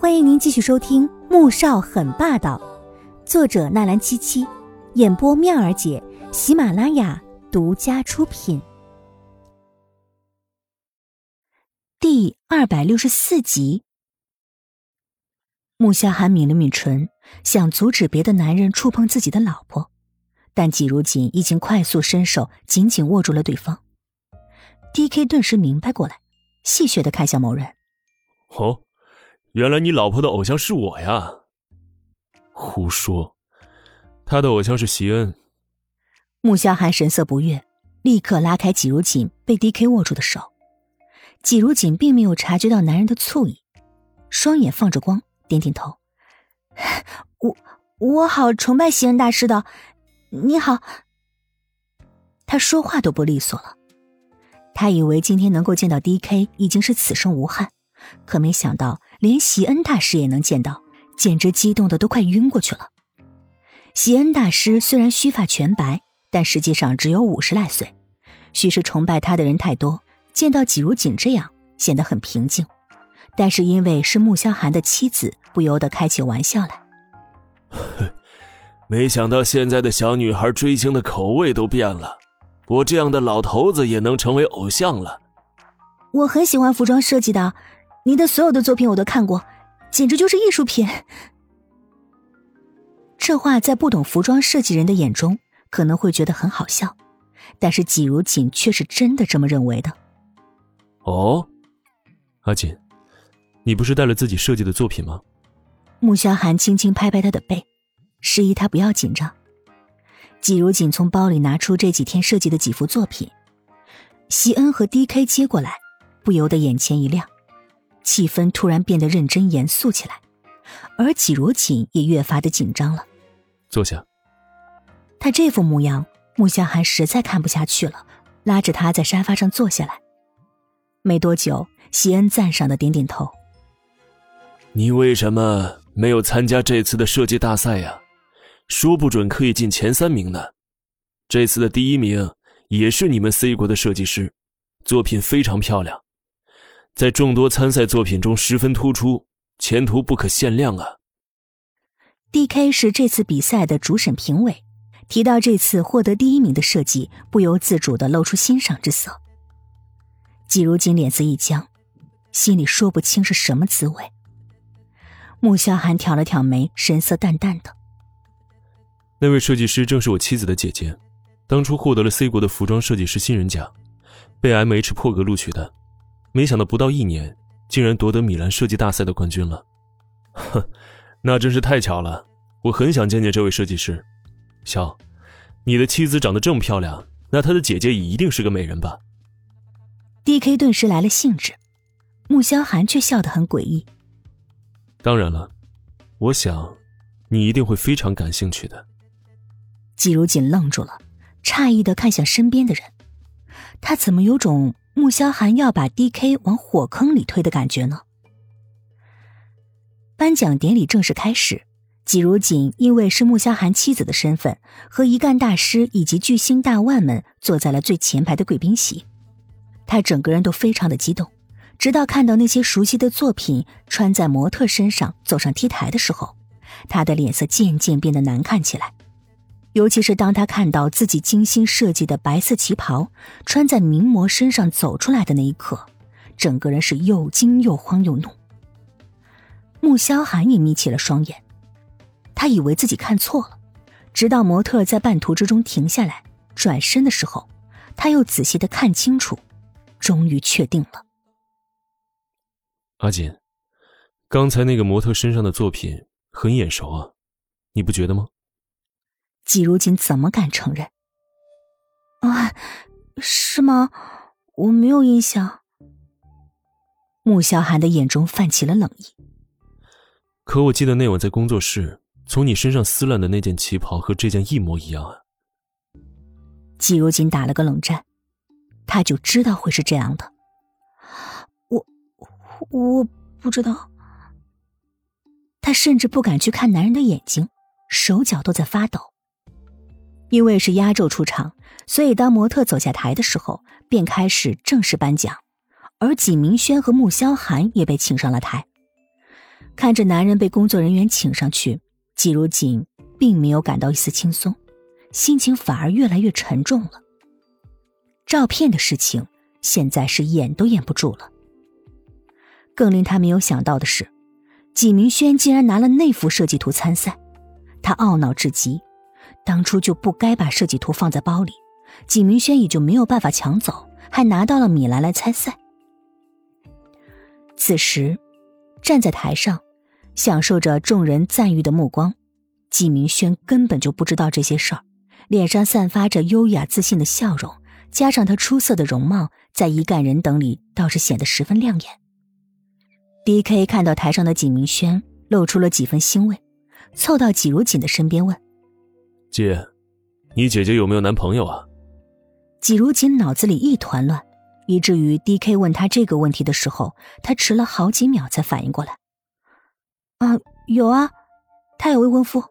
欢迎您继续收听《穆少很霸道》，作者纳兰七七，演播妙儿姐，喜马拉雅独家出品。第二百六十四集，穆萧寒抿了抿唇，想阻止别的男人触碰自己的老婆，但季如锦已经快速伸手紧紧握住了对方。D.K. 顿时明白过来，戏谑的看向某人：“哦。”原来你老婆的偶像是我呀！胡说，他的偶像是席恩。穆萧寒神色不悦，立刻拉开季如锦被 D.K 握住的手。季如锦并没有察觉到男人的醋意，双眼放着光，点点头：“我我好崇拜席恩大师的，你好。”他说话都不利索了。他以为今天能够见到 D.K 已经是此生无憾。可没想到，连席恩大师也能见到，简直激动的都快晕过去了。席恩大师虽然须发全白，但实际上只有五十来岁。许是崇拜他的人太多，见到季如锦这样，显得很平静。但是因为是穆萧寒的妻子，不由得开起玩笑来：“没想到现在的小女孩追星的口味都变了，我这样的老头子也能成为偶像了。”我很喜欢服装设计的。你的所有的作品我都看过，简直就是艺术品。这话在不懂服装设计人的眼中可能会觉得很好笑，但是季如锦却是真的这么认为的。哦，阿锦，你不是带了自己设计的作品吗？穆萧寒轻轻拍拍他的背，示意他不要紧张。季如锦从包里拿出这几天设计的几幅作品，席恩和 D.K 接过来，不由得眼前一亮。气氛突然变得认真严肃起来，而季如锦也越发的紧张了。坐下。他这副模样，穆萧寒实在看不下去了，拉着他在沙发上坐下来。没多久，席恩赞赏的点点头：“你为什么没有参加这次的设计大赛呀？说不准可以进前三名呢。这次的第一名也是你们 C 国的设计师，作品非常漂亮。”在众多参赛作品中十分突出，前途不可限量啊！D.K 是这次比赛的主审评委，提到这次获得第一名的设计，不由自主的露出欣赏之色。季如锦脸色一僵，心里说不清是什么滋味。穆萧寒挑了挑眉，神色淡淡的：“那位设计师正是我妻子的姐姐，当初获得了 C 国的服装设计师新人奖，被 M.H 破格录取的。”没想到不到一年，竟然夺得米兰设计大赛的冠军了，哼，那真是太巧了。我很想见见这位设计师。萧，你的妻子长得这么漂亮，那她的姐姐也一定是个美人吧？D.K. 顿时来了兴致，穆萧寒却笑得很诡异。当然了，我想，你一定会非常感兴趣的。季如锦愣住了，诧异的看向身边的人，他怎么有种……穆萧寒要把 D.K 往火坑里推的感觉呢？颁奖典礼正式开始，季如锦因为是穆萧寒妻子的身份，和一干大师以及巨星大腕们坐在了最前排的贵宾席。他整个人都非常的激动，直到看到那些熟悉的作品穿在模特身上走上 T 台的时候，他的脸色渐渐变得难看起来。尤其是当他看到自己精心设计的白色旗袍穿在名模身上走出来的那一刻，整个人是又惊又慌又怒。穆萧寒也眯起了双眼，他以为自己看错了，直到模特在半途之中停下来转身的时候，他又仔细的看清楚，终于确定了。阿锦，刚才那个模特身上的作品很眼熟啊，你不觉得吗？季如锦怎么敢承认？啊，是吗？我没有印象。穆萧寒的眼中泛起了冷意。可我记得那晚在工作室，从你身上撕烂的那件旗袍和这件一模一样啊。季如锦打了个冷战，他就知道会是这样的。我，我不知道。他甚至不敢去看男人的眼睛，手脚都在发抖。因为是压轴出场，所以当模特走下台的时候，便开始正式颁奖，而纪明轩和穆萧寒也被请上了台。看着男人被工作人员请上去，季如锦并没有感到一丝轻松，心情反而越来越沉重了。照片的事情现在是演都演不住了。更令他没有想到的是，纪明轩竟然拿了那幅设计图参赛，他懊恼至极，当初就不该把设计图放在包里，纪明轩也就没有办法抢走，还拿到了米兰来参赛。此时，站在台上，享受着众人赞誉的目光，纪明轩根本就不知道这些事儿，脸上散发着优雅自信的笑容，加上他出色的容貌，在一干人等里倒是显得十分亮眼。D.K. 看到台上的纪明轩，露出了几分欣慰，凑到纪如锦的身边问：“姐，你姐姐有没有男朋友啊？”纪如锦脑子里一团乱，以至于 D.K. 问他这个问题的时候，他迟了好几秒才反应过来：“啊，有啊，他有未婚夫。”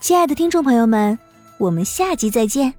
亲爱的听众朋友们，我们下集再见。